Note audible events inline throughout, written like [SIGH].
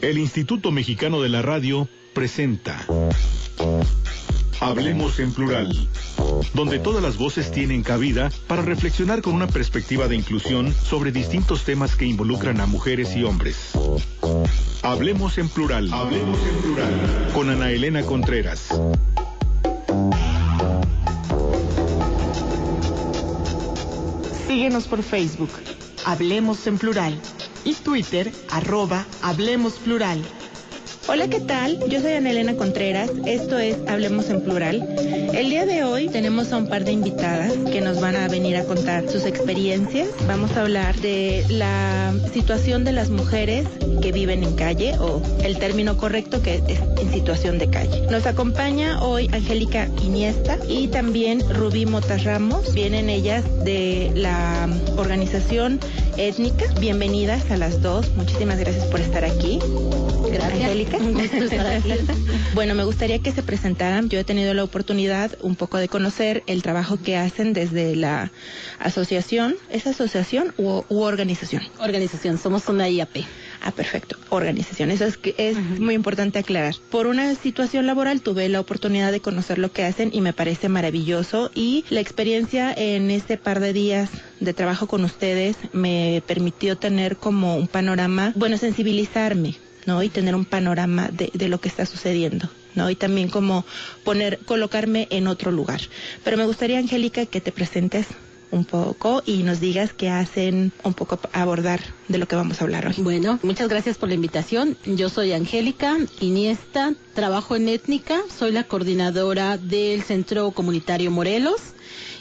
El Instituto Mexicano de la Radio presenta Hablemos en plural, donde todas las voces tienen cabida para reflexionar con una perspectiva de inclusión sobre distintos temas que involucran a mujeres y hombres. Hablemos en plural. Hablemos en plural. Con Ana Elena Contreras. Síguenos por Facebook, Hablemos en Plural, y Twitter, arroba Hablemos Plural. Hola, ¿qué tal? Yo soy Ana Elena Contreras, esto es Hablemos en Plural. El día de hoy tenemos a un par de invitadas que nos van a venir a contar sus experiencias. Vamos a hablar de la situación de las mujeres que viven en calle o el término correcto que es en situación de calle. Nos acompaña hoy Angélica Iniesta y también Rubí Motas Ramos. Vienen ellas de la organización étnica. Bienvenidas a las dos. Muchísimas gracias por estar aquí. [LAUGHS] Bueno, me gustaría que se presentaran. Yo he tenido la oportunidad un poco de conocer el trabajo que hacen desde la asociación. ¿Es asociación u, u organización? Organización, somos una IAP. Ah, perfecto. Organización. Eso es, que es muy importante aclarar. Por una situación laboral tuve la oportunidad de conocer lo que hacen y me parece maravilloso. Y la experiencia en este par de días de trabajo con ustedes me permitió tener como un panorama, bueno, sensibilizarme, ¿no? Y tener un panorama de, de lo que está sucediendo. ¿no? Y también como poner, colocarme en otro lugar. Pero me gustaría, Angélica, que te presentes un poco y nos digas qué hacen un poco abordar de lo que vamos a hablar hoy. Bueno, muchas gracias por la invitación. Yo soy Angélica Iniesta, trabajo en étnica, soy la coordinadora del Centro Comunitario Morelos.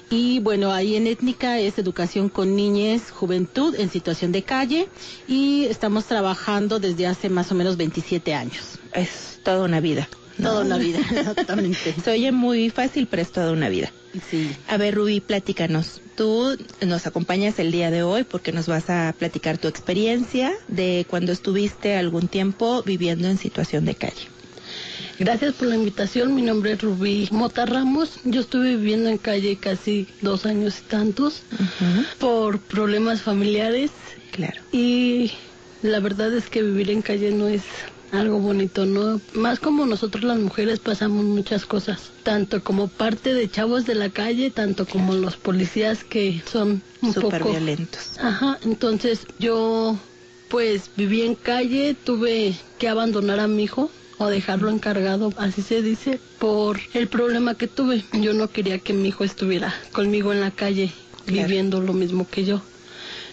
Y bueno, ahí en étnica es educación con niñez, juventud en situación de calle y estamos trabajando desde hace más o menos 27 años. Es toda una vida. ¿no? Toda una vida, [LAUGHS] exactamente. Se oye muy fácil, pero es toda una vida. Sí. A ver, Rubí, platícanos. Tú nos acompañas el día de hoy porque nos vas a platicar tu experiencia de cuando estuviste algún tiempo viviendo en situación de calle. Gracias por la invitación. Mi nombre es Rubí Mota Ramos. Yo estuve viviendo en calle casi dos años y tantos por problemas familiares. Claro. Y la verdad es que vivir en calle no es algo bonito, ¿no? Más como nosotros las mujeres pasamos muchas cosas, tanto como parte de chavos de la calle, tanto como los policías que son un poco violentos. Ajá, entonces yo pues viví en calle, tuve que abandonar a mi hijo o dejarlo encargado, así se dice, por el problema que tuve. Yo no quería que mi hijo estuviera conmigo en la calle Claro. viviendo lo mismo que yo.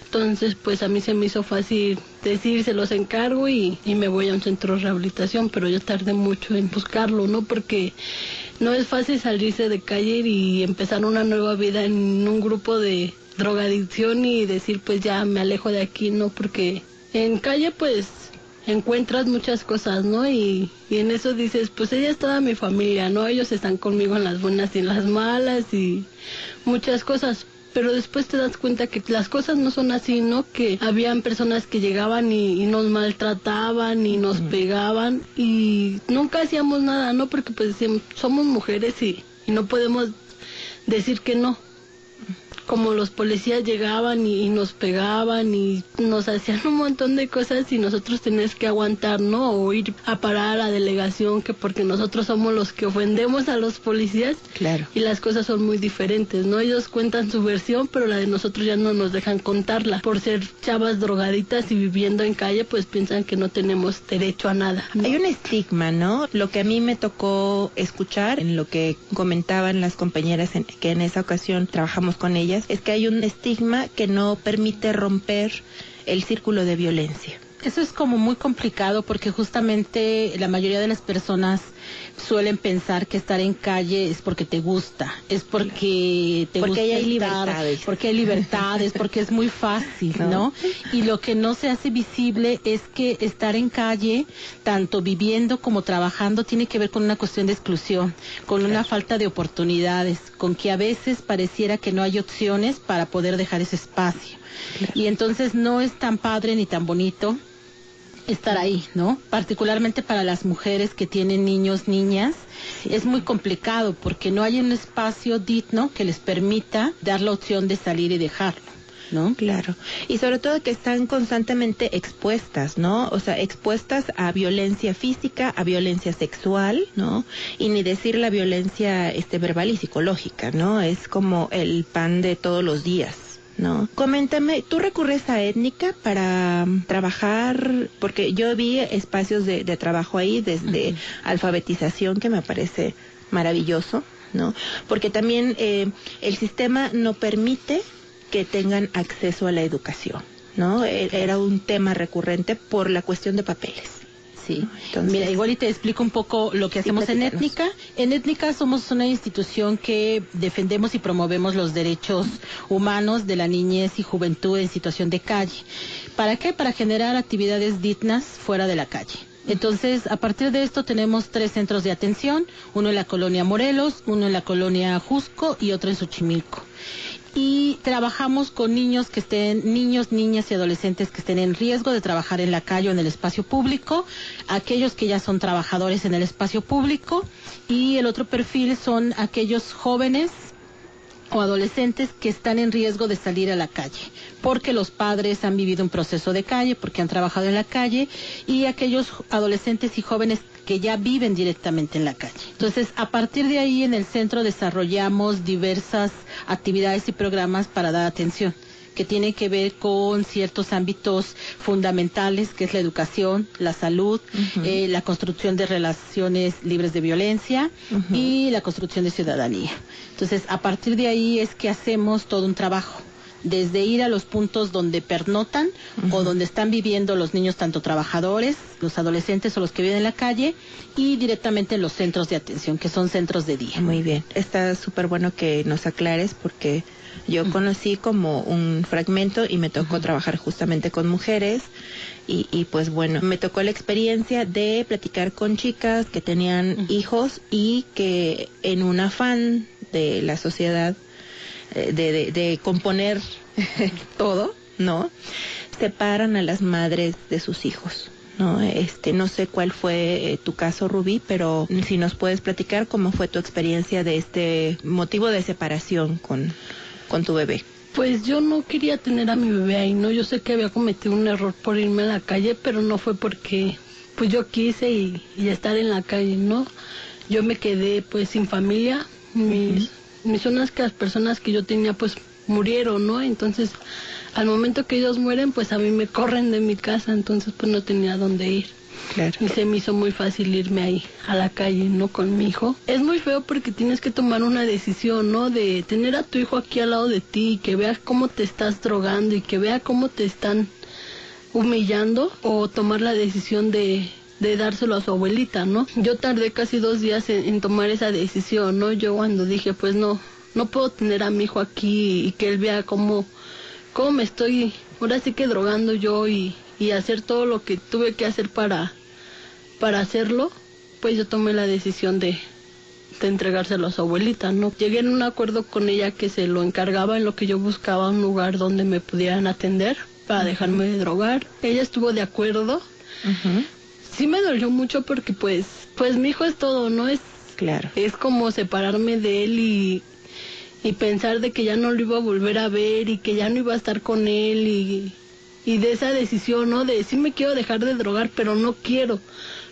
Entonces, pues a mí se me hizo fácil decir, se los encargo y, y me voy a un centro de rehabilitación, pero yo tardé mucho en buscarlo, ¿no? Porque no es fácil salirse de calle y empezar una nueva vida en un grupo de drogadicción y decir, pues ya me alejo de aquí, ¿no? Porque en calle, pues encuentras muchas cosas, ¿no? Y, y en eso dices, pues ella es toda mi familia, ¿no? Ellos están conmigo en las buenas y en las malas y muchas cosas. Pero después te das cuenta que las cosas no son así, ¿no? Que habían personas que llegaban y, y nos maltrataban y nos pegaban y nunca hacíamos nada, ¿no? Porque pues somos mujeres y, y no podemos decir que no como los policías llegaban y, y nos pegaban y nos hacían un montón de cosas y nosotros teníamos que aguantar, ¿no? O ir a parar a la delegación que porque nosotros somos los que ofendemos a los policías Claro. y las cosas son muy diferentes, ¿no? Ellos cuentan su versión, pero la de nosotros ya no nos dejan contarla. Por ser chavas drogaditas y viviendo en calle, pues piensan que no tenemos derecho a nada. ¿no? Hay un estigma, ¿no? Lo que a mí me tocó escuchar en lo que comentaban las compañeras en- que en esa ocasión trabajamos con ellas, es que hay un estigma que no permite romper el círculo de violencia. Eso es como muy complicado porque justamente la mayoría de las personas suelen pensar que estar en calle es porque te gusta, es porque te Porque gusta hay libertades. porque hay libertades, porque es muy fácil, [LAUGHS] No. ¿no? Y lo que no se hace visible es que estar en calle, tanto viviendo como trabajando, tiene que ver con una cuestión de exclusión, con una falta de oportunidades, con que a veces pareciera que no hay opciones para poder dejar ese espacio. Y entonces no es tan padre ni tan bonito estar ahí, ¿no? Particularmente para las mujeres que tienen niños, niñas, es muy complicado porque no hay un espacio digno que les permita dar la opción de salir y dejarlo, ¿no? Claro. Y sobre todo que están constantemente expuestas, ¿no? O sea, expuestas a violencia física, a violencia sexual, ¿no? Y ni decir la violencia este verbal y psicológica, ¿no? Es como el pan de todos los días. ¿No? Coméntame, ¿tú recurres a étnica para mm, trabajar? Porque yo vi espacios de, de trabajo ahí, desde alfabetización, que me parece maravilloso, ¿no? Porque también eh, el sistema no permite que tengan acceso a la educación, ¿no? E- Era un tema recurrente por la cuestión de papeles. Sí, Entonces- mira, igual y te explico un poco lo que hacemos en. Étnica. En Étnica somos una institución que defendemos y promovemos los derechos humanos de la niñez y juventud en situación de calle. ¿Para qué? Para generar actividades dignas fuera de la calle. Entonces, a partir de esto tenemos tres centros de atención, uno en la colonia Morelos, uno en la colonia Jusco y otro en Xochimilco y trabajamos con niños que estén, niños, niñas y adolescentes que estén en riesgo de trabajar en la calle o en el espacio público, aquellos que ya son trabajadores en el espacio público y el otro perfil son aquellos jóvenes o adolescentes que están en riesgo de salir a la calle, porque los padres han vivido un proceso de calle, porque han trabajado en la calle, y aquellos adolescentes y jóvenes que ya viven directamente en la calle. Entonces, a partir de ahí en el centro desarrollamos diversas actividades y programas para dar atención que tiene que ver con ciertos ámbitos fundamentales, que es la educación, la salud, eh, la construcción de relaciones libres de violencia y la construcción de ciudadanía. Entonces, a partir de ahí es que hacemos todo un trabajo desde ir a los puntos donde pernotan o donde están viviendo los niños, tanto trabajadores, los adolescentes o los que viven en la calle, y directamente en los centros de atención, que son centros de día. Muy bien, está súper bueno que nos aclares porque yo conocí como un fragmento y me tocó trabajar justamente con mujeres y, y pues bueno, me tocó la experiencia de platicar con chicas que tenían hijos y que en un afán de la sociedad de, de, de componer [LAUGHS] todo, ¿no? Separan a las madres de sus hijos. No, este, no sé cuál fue eh, tu caso, Rubí, pero si nos puedes platicar cómo fue tu experiencia de este motivo de separación con, con tu bebé. Pues yo no quería tener a mi bebé ahí, ¿no? Yo sé que había cometido un error por irme a la calle, pero no fue porque pues yo quise y, y estar en la calle, ¿no? Yo me quedé pues sin familia, mis, mis unas que las personas que yo tenía pues murieron, ¿no? Entonces al momento que ellos mueren pues a mí me corren de mi casa, entonces pues no tenía dónde ir. Claro. Y se me hizo muy fácil irme ahí a la calle, ¿no? Con mi hijo. Es muy feo porque tienes que tomar una decisión, ¿no? De tener a tu hijo aquí al lado de ti y que vea cómo te estás drogando y que vea cómo te están humillando o tomar la decisión de, de dárselo a su abuelita, ¿no? Yo tardé casi dos días en, en tomar esa decisión, ¿no? Yo cuando dije, pues no, no puedo tener a mi hijo aquí y que él vea cómo, cómo me estoy, ahora sí que drogando yo y, y hacer todo lo que tuve que hacer para, para hacerlo, pues yo tomé la decisión de, de entregárselo a su abuelita, ¿no? Llegué en un acuerdo con ella que se lo encargaba en lo que yo buscaba un lugar donde me pudieran atender para dejarme de drogar. Ella estuvo de acuerdo. Sí me dolió mucho porque pues, pues mi hijo es todo, ¿no? Es, Claro. es como separarme de él y, y pensar de que ya no lo iba a volver a ver y que ya no iba a estar con él y, y de esa decisión, ¿no? De sí me quiero dejar de drogar, pero no quiero,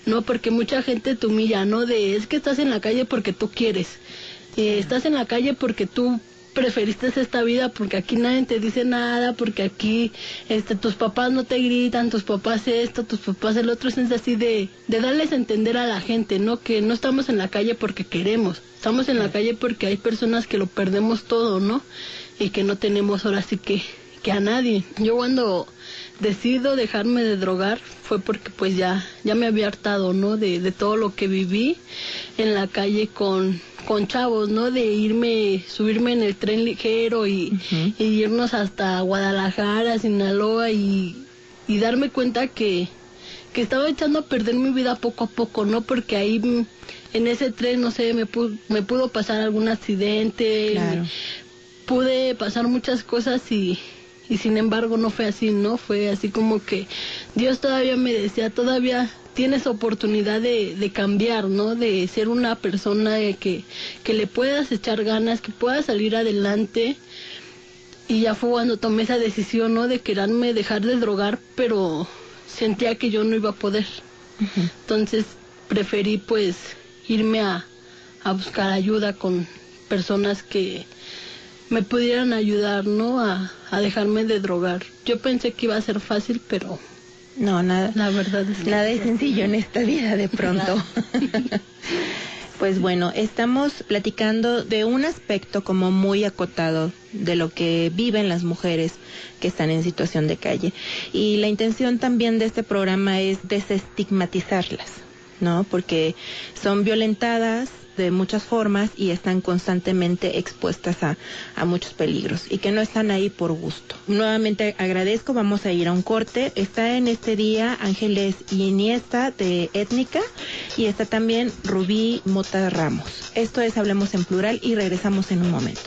¿no? Porque mucha gente te humilla, ¿no? De es que estás en la calle porque tú quieres, Eh, estás en la calle porque tú preferiste esta vida porque aquí nadie te dice nada, porque aquí este tus papás no te gritan, tus papás esto, tus papás el otro, es así de, de darles a entender a la gente, ¿no? Que no estamos en la calle porque queremos, estamos en la calle porque hay personas que lo perdemos todo, ¿no? Y que no tenemos ahora sí que, que a nadie. Yo cuando decido dejarme de drogar fue porque pues ya, ya me había hartado, ¿no? De, de todo lo que viví en la calle con, con chavos, ¿no? De irme, subirme en el tren ligero y, y irnos hasta Guadalajara, Sinaloa y, y darme cuenta que, que estaba echando a perder mi vida poco a poco, ¿no? Porque ahí en ese tren, no sé, me, pu- me pudo pasar algún accidente, Claro. pude pasar muchas cosas y, y sin embargo no fue así, ¿no? Fue así como que Dios todavía me decía, todavía tienes oportunidad de, de cambiar, ¿no? De ser una persona de que, que le puedas echar ganas, que puedas salir adelante. Y ya fue cuando tomé esa decisión, ¿no? De quererme dejar de drogar, pero sentía que yo no iba a poder. Entonces preferí pues irme a, a buscar ayuda con personas que me pudieran ayudar, ¿no? A, a dejarme de drogar. Yo pensé que iba a ser fácil, pero No, nada. la verdad es que Nada es sencillo en esta vida de pronto. [LAUGHS] pues bueno, estamos platicando de un aspecto como muy acotado de lo que viven las mujeres que están en situación de calle. Y la intención también de este programa es desestigmatizarlas, ¿no? Porque son violentadas de muchas formas y están constantemente expuestas a, a muchos peligros y que no están ahí por gusto. Nuevamente agradezco, vamos a ir a un corte. Está en este día Ángeles Iniesta de Étnica y está también Rubí Mota Ramos. Esto es Hablemos en Plural y regresamos en un momento.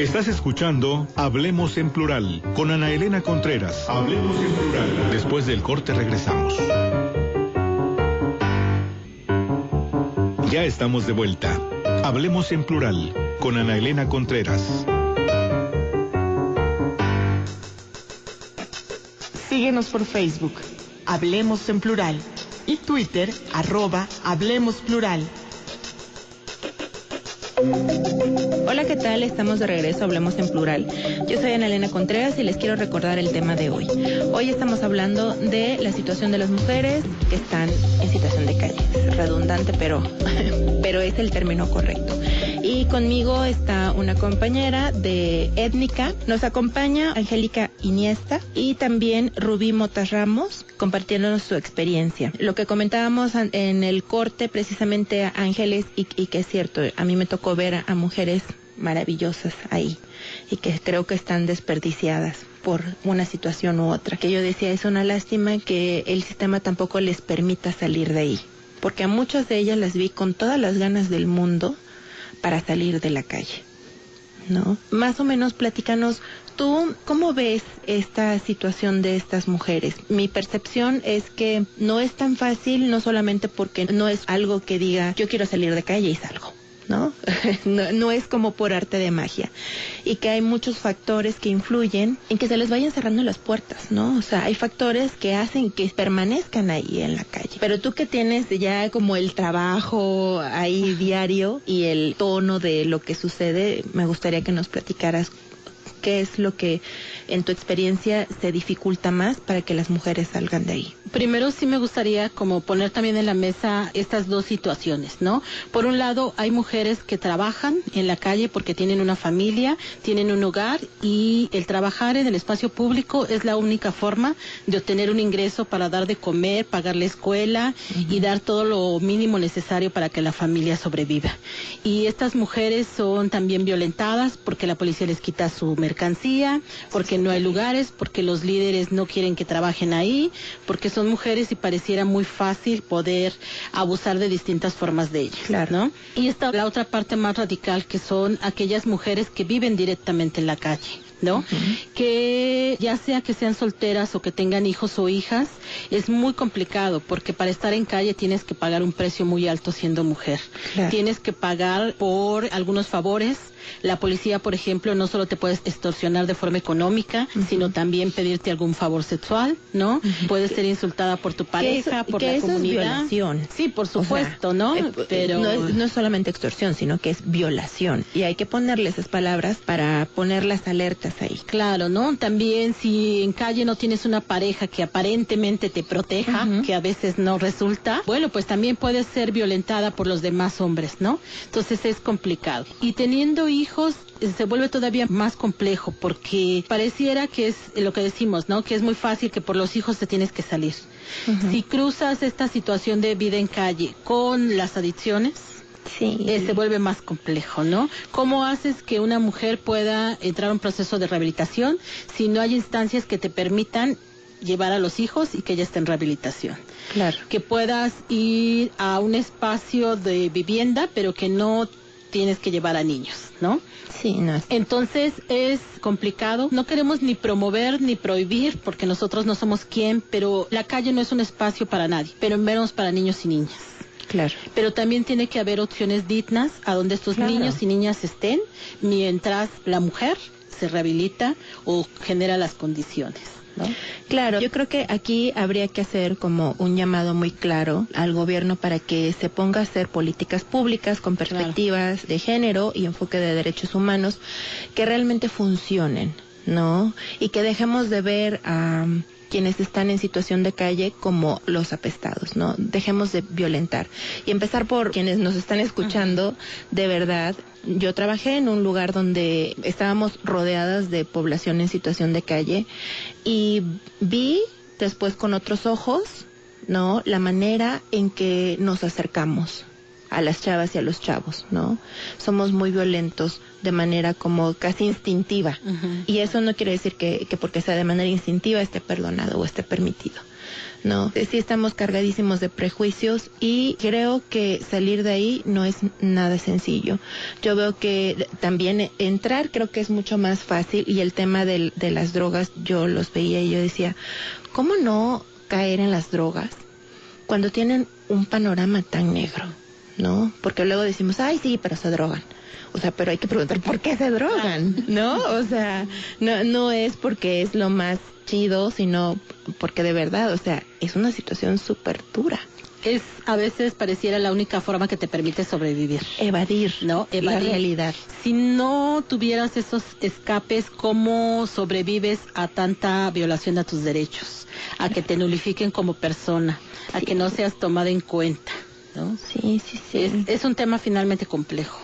Estás escuchando Hablemos en Plural con Ana Elena Contreras. Hablemos en Plural. Después del corte regresamos. Ya estamos de vuelta. Hablemos en Plural con Ana Elena Contreras. Síguenos por Facebook, Hablemos en Plural, y Twitter, arroba Hablemos Plural. Estamos de regreso, hablemos en plural. Yo soy Ana Elena Contreras y les quiero recordar el tema de hoy. Hoy estamos hablando de la situación de las mujeres que están en situación de calle. Redundante, pero, [LAUGHS] pero es el término correcto. Y conmigo está una compañera de Étnica. Nos acompaña Angélica Iniesta y también Rubí Motas Ramos compartiéndonos su experiencia. Lo que comentábamos en el corte precisamente a Ángeles y, que es cierto, a mí me tocó ver a mujeres maravillosas ahí y que creo que están desperdiciadas por una situación u otra. Que yo decía, es una lástima que el sistema tampoco les permita salir de ahí. Porque a muchas de ellas las vi con todas las ganas del mundo para salir de la calle. ¿No? Más o menos platícanos tú cómo ves esta situación de estas mujeres. Mi percepción es que no es tan fácil, no solamente porque no es algo que diga yo quiero salir de calle y salgo. ¿No? [LAUGHS] no, no es como por arte de magia. Y que hay muchos factores que influyen en que se les vayan cerrando las puertas, ¿no? O sea, hay factores que hacen que permanezcan ahí en la calle. Pero tú que tienes ya como el trabajo ahí diario y el tono de lo que sucede, me gustaría que nos platicaras qué es lo que en tu experiencia se dificulta más para que las mujeres salgan de ahí. Primero sí me gustaría como poner también en la mesa estas dos situaciones, ¿no? Por un lado, hay mujeres que trabajan en la calle porque tienen una familia, tienen un hogar y el trabajar en el espacio público es la única forma de obtener un ingreso para dar de comer, pagar la escuela y dar todo lo mínimo necesario para que la familia sobreviva. Y estas mujeres son también violentadas porque la policía les quita su mercancía, porque no hay lugares, porque los líderes no quieren que trabajen ahí, porque son mujeres y pareciera muy fácil poder abusar de distintas formas de ellas, Claro. ¿no? Y está la otra parte más radical que son aquellas mujeres que viven directamente en la calle. ¿no? Que ya sea que sean solteras o que tengan hijos o hijas, es muy complicado porque para estar en calle tienes que pagar un precio muy alto siendo mujer. Claro. Tienes que pagar por algunos favores. La policía, por ejemplo, no solo te puedes extorsionar de forma económica, sino también pedirte algún favor sexual, ¿no? Puedes ser insultada por tu pareja, eso- por la eso es comunidad. violación. Sí, por O sea, supuesto, ¿no? eh, Pero no, es, no es solamente extorsión, sino que es violación. Y hay que ponerle esas palabras para poner las alertas ahí. Claro, ¿no? También si en calle no tienes una pareja que aparentemente te proteja, que a veces no resulta, bueno, pues también puedes ser violentada por los demás hombres, ¿no? Entonces es complicado. Y teniendo hijos eh, se vuelve todavía más complejo porque pareciera que es lo que decimos, ¿no? Que es muy fácil que por los hijos te tienes que salir. Si cruzas esta situación de vida en calle con las adicciones, Sí. eh, se vuelve más complejo, ¿no? ¿Cómo haces que una mujer pueda entrar a un proceso de rehabilitación si no hay instancias que te permitan llevar a los hijos y que ella esté en rehabilitación? Claro. Que puedas ir a un espacio de vivienda, pero que no tienes que llevar a niños, ¿no? Sí, no es. Entonces es complicado. No queremos ni promover ni prohibir, porque nosotros no somos quien, pero la calle no es un espacio para nadie, pero menos para niños y niñas Claro. pero también tiene que haber opciones dignas a donde estos Claro. niños y niñas estén mientras la mujer se rehabilita o genera las condiciones. ¿No? Claro, yo creo que aquí habría que hacer como un llamado muy claro al gobierno para que se ponga a hacer políticas públicas con perspectivas de género y enfoque de derechos humanos que realmente funcionen, ¿no? Y que dejemos de ver a quienes están en situación de calle como los apestados, ¿no? Dejemos de violentar. Y empezar por quienes nos están escuchando, de verdad. Yo trabajé en un lugar donde estábamos rodeadas de población en situación de calle y vi después con otros ojos, ¿no? La manera en que nos acercamos a las chavas y a los chavos, ¿no? Somos muy violentos de manera como casi instintiva. Y eso no quiere decir que, que porque sea de manera instintiva esté perdonado o esté permitido. No, sí estamos cargadísimos de prejuicios y creo que salir de ahí no es nada sencillo. Yo veo que también entrar creo que es mucho más fácil y el tema del- de las drogas yo los veía y yo decía, ¿cómo no caer en las drogas cuando tienen un panorama tan negro? ¿No? Porque luego decimos, ay sí, pero se drogan. O sea, pero hay que preguntar por qué se drogan, ¿no? O sea, no, no es porque es lo más chido, sino porque de verdad, o sea, es una situación súper dura. Es a veces pareciera la única forma que te permite sobrevivir. Evadir, ¿no? la Evadir. realidad. Si no tuvieras esos escapes, ¿cómo sobrevives a tanta violación a tus derechos? A que te nulifiquen como persona, a que no seas tomada en cuenta, ¿no? Sí, sí, sí. Es, es un tema finalmente complejo.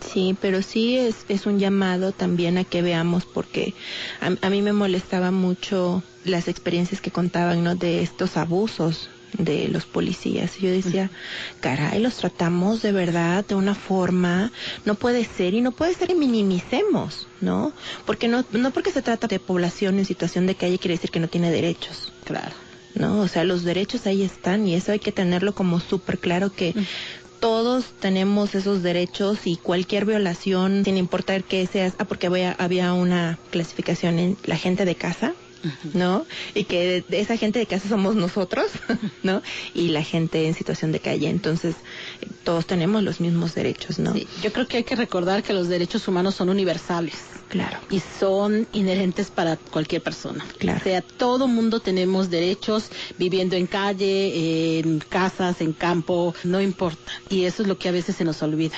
Sí, pero sí es, es un llamado también a que veamos, porque a, a mí me molestaba mucho las experiencias que contaban, ¿no? De estos abusos de los policías. Yo decía, caray, los tratamos de verdad de una forma, no puede ser, y no puede ser que minimicemos, ¿no? Porque no, no porque se trata de población en situación de calle quiere decir que no tiene derechos. Claro. ¿No? O sea, los derechos ahí están y eso hay que tenerlo como súper claro que todos tenemos esos derechos y cualquier violación, sin importar que seas, ah, porque había, había una clasificación en la gente de casa, ¿no? Y que de esa gente de casa somos nosotros, [LAUGHS] ¿no? Y la gente en situación de calle. Entonces, todos tenemos los mismos derechos, ¿no? Sí, yo creo que hay que recordar que los derechos humanos son universales. Claro. y son inherentes para cualquier persona. Claro. O sea, todo mundo tenemos derechos viviendo en calle, en casas, en campo, no importa. Y eso es lo que a veces se nos olvida.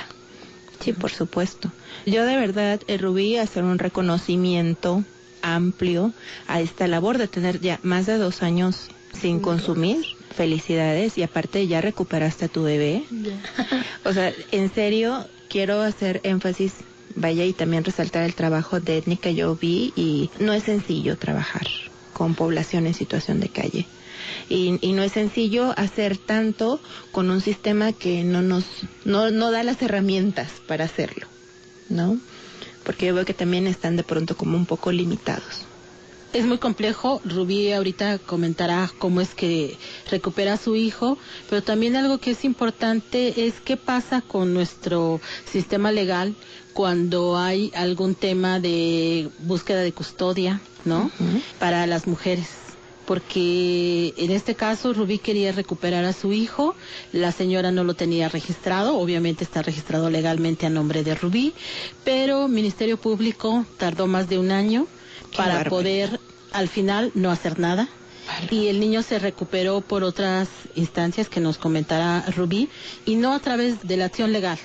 Sí, por supuesto. Yo de verdad, eh, Rubí, hacer un reconocimiento amplio a esta labor de tener ya más de dos años sin consumir. Felicidades y aparte ya recuperaste a tu bebé. O sea, en serio, quiero hacer énfasis, vaya, y también resaltar el trabajo de étnica yo vi y no es sencillo trabajar con población en situación de calle. Y, y no es sencillo hacer tanto con un sistema que no nos, no, no da las herramientas para hacerlo, ¿no? Porque yo veo que también están de pronto como un poco limitados. Es muy complejo. Rubí ahorita comentará cómo es que recupera a su hijo, pero también algo que es importante es qué pasa con nuestro sistema legal cuando hay algún tema de búsqueda de custodia, ¿no? Para las mujeres. Porque en este caso Rubí quería recuperar a su hijo, la señora no lo tenía registrado, obviamente está registrado legalmente a nombre de Rubí, pero Ministerio Público tardó más de un año para barbaridad. poder al final no hacer nada. Y el niño se recuperó por otras instancias que nos comentará Rubí y no a través de la acción legal.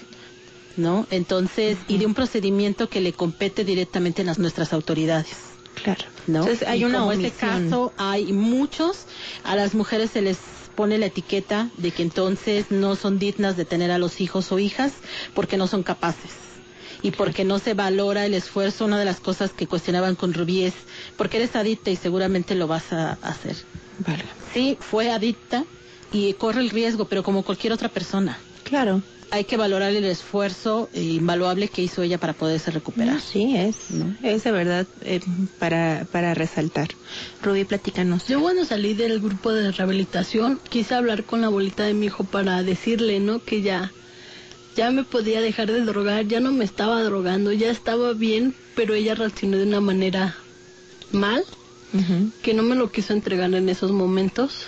¿no? Entonces, y de un procedimiento que le compete directamente a las- nuestras autoridades. Claro. ¿no? Entonces hay Y una como este omisión. caso hay muchos, a las mujeres se les pone la etiqueta de que entonces no son dignas de tener a los hijos o hijas porque no son capaces y porque no se valora el esfuerzo. Una de las cosas que cuestionaban con Rubí es porque eres adicta y seguramente lo vas a hacer. Vale. Sí, fue adicta y corre el riesgo, pero como cualquier otra persona. Claro. Hay que valorar el esfuerzo invaluable que hizo ella para poderse recuperar. No, sí, es, es de verdad eh, para, para resaltar. Rubí, platícanos. Yo cuando salí del grupo de rehabilitación quise hablar con la abuelita de mi hijo para decirle, ¿no? Que ya, ya me podía dejar de drogar, ya no me estaba drogando, ya estaba bien, pero ella reaccionó de una manera mal, que no me lo quiso entregar en esos momentos.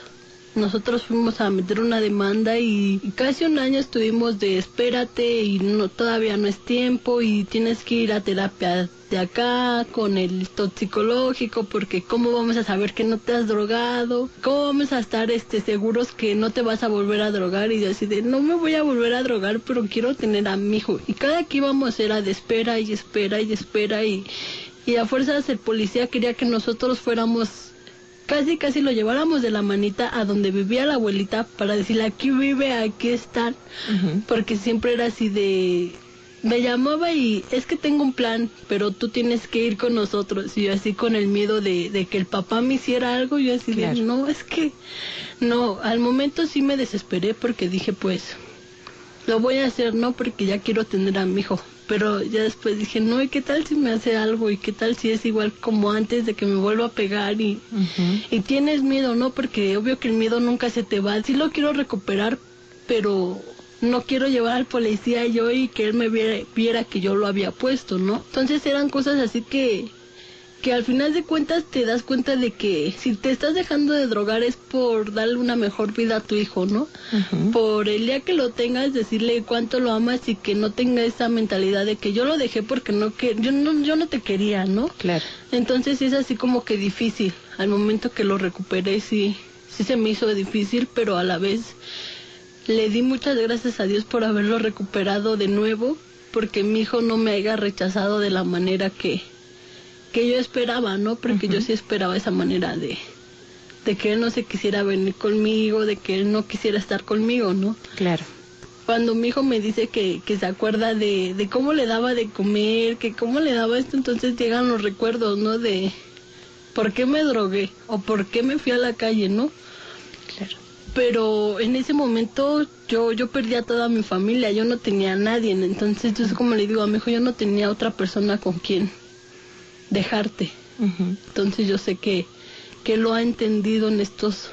Nosotros fuimos a meter una demanda y casi un año estuvimos de espérate y no todavía no es tiempo y tienes que ir a terapia de acá con el toxicológico porque cómo vamos a saber que no te has drogado, cómo vamos a estar este seguros que no te vas a volver a drogar y yo de no me voy a volver a drogar pero quiero tener a mi hijo y cada que íbamos era de espera y espera y espera y y a fuerzas el policía quería que nosotros fuéramos casi casi lo lleváramos de la manita a donde vivía la abuelita para decirle aquí vive, aquí están, porque siempre era así de me llamaba y es que tengo un plan, pero tú tienes que ir con nosotros. Y yo así con el miedo de, de que el papá me hiciera algo, yo así Claro. de no, es que no, al momento sí me desesperé porque dije pues lo voy a hacer no porque ya quiero tener a mi hijo. Pero ya después dije, no, ¿y qué tal si me hace algo? ¿Y qué tal si es igual como antes de que me vuelva a pegar? Y, y tienes miedo, ¿no? Porque obvio que el miedo nunca se te va. Sí lo quiero recuperar, pero no quiero llevar al policía yo y que él me viera, viera que yo lo había puesto, ¿no? Entonces eran cosas así que que al final de cuentas te das cuenta de que si te estás dejando de drogar es por darle una mejor vida a tu hijo, ¿no? Por el día que lo tengas decirle cuánto lo amas y que no tenga esa mentalidad de que yo lo dejé porque no que yo no yo no te quería, ¿no? Claro. Entonces es así como que difícil. Al momento que lo recuperé sí, sí se me hizo difícil, pero a la vez le di muchas gracias a Dios por haberlo recuperado de nuevo, porque mi hijo no me haya rechazado de la manera que, que yo esperaba, ¿no? Porque yo sí esperaba esa manera de, de que él no se quisiera venir conmigo, de que él no quisiera estar conmigo, ¿no? Claro. cuando mi hijo me dice que, que se acuerda de, de cómo le daba de comer, que cómo le daba esto, entonces llegan los recuerdos, ¿no? De por qué me drogué o por qué me fui a la calle, ¿no? Claro. Pero en ese momento yo yo perdí a toda mi familia, yo no tenía a nadie, entonces yo como le digo a mi hijo, yo no tenía otra persona con quien dejarte. Entonces yo sé que, que lo ha entendido en estos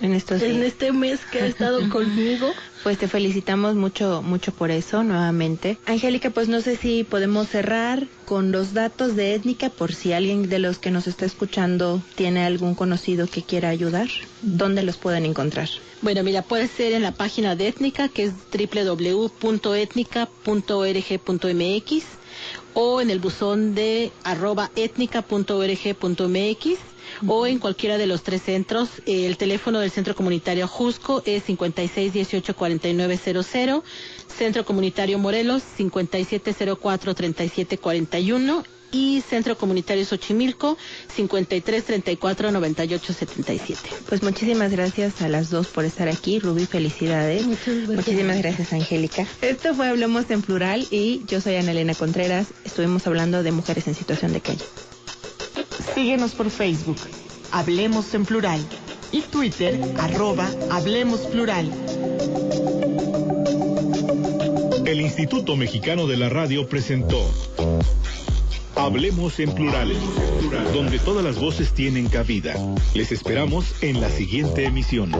En estos en días. este mes que ha estado [LAUGHS] conmigo. Pues te felicitamos mucho, mucho por eso nuevamente. Angélica, pues no sé si podemos cerrar con los datos de étnica por si alguien de los que nos está escuchando tiene algún conocido que quiera ayudar. ¿Dónde los pueden encontrar? Bueno, mira, puede ser en la página de Étnica, que es www.etnica.org.mx o en el buzón de arroba etnica.org.mx o en cualquiera de los tres centros. Eh, El teléfono del Centro Comunitario Jusco es 5618-4900, Centro Comunitario Morelos 5704-3741 y Centro Comunitario Xochimilco 5334-9877. Pues muchísimas gracias a las dos por estar aquí. Rubí, felicidades. Muchas gracias. Muchísimas gracias, Angélica. Esto fue Hablemos en Plural y yo soy Ana Elena Contreras. Estuvimos hablando de mujeres en situación de calle. Síguenos por Facebook, Hablemos en Plural, y Twitter, arroba Hablemos Plural. El Instituto Mexicano de la Radio presentó Hablemos en Plural, donde todas las voces tienen cabida. Les esperamos en la siguiente emisión.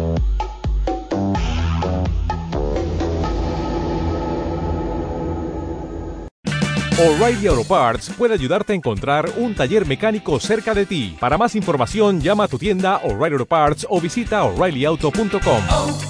O'Reilly Auto Parts puede ayudarte a encontrar un taller mecánico cerca de ti. Para más información, llama a tu tienda O'Reilly Auto Parts o visita oreillyauto.com. O'Reilly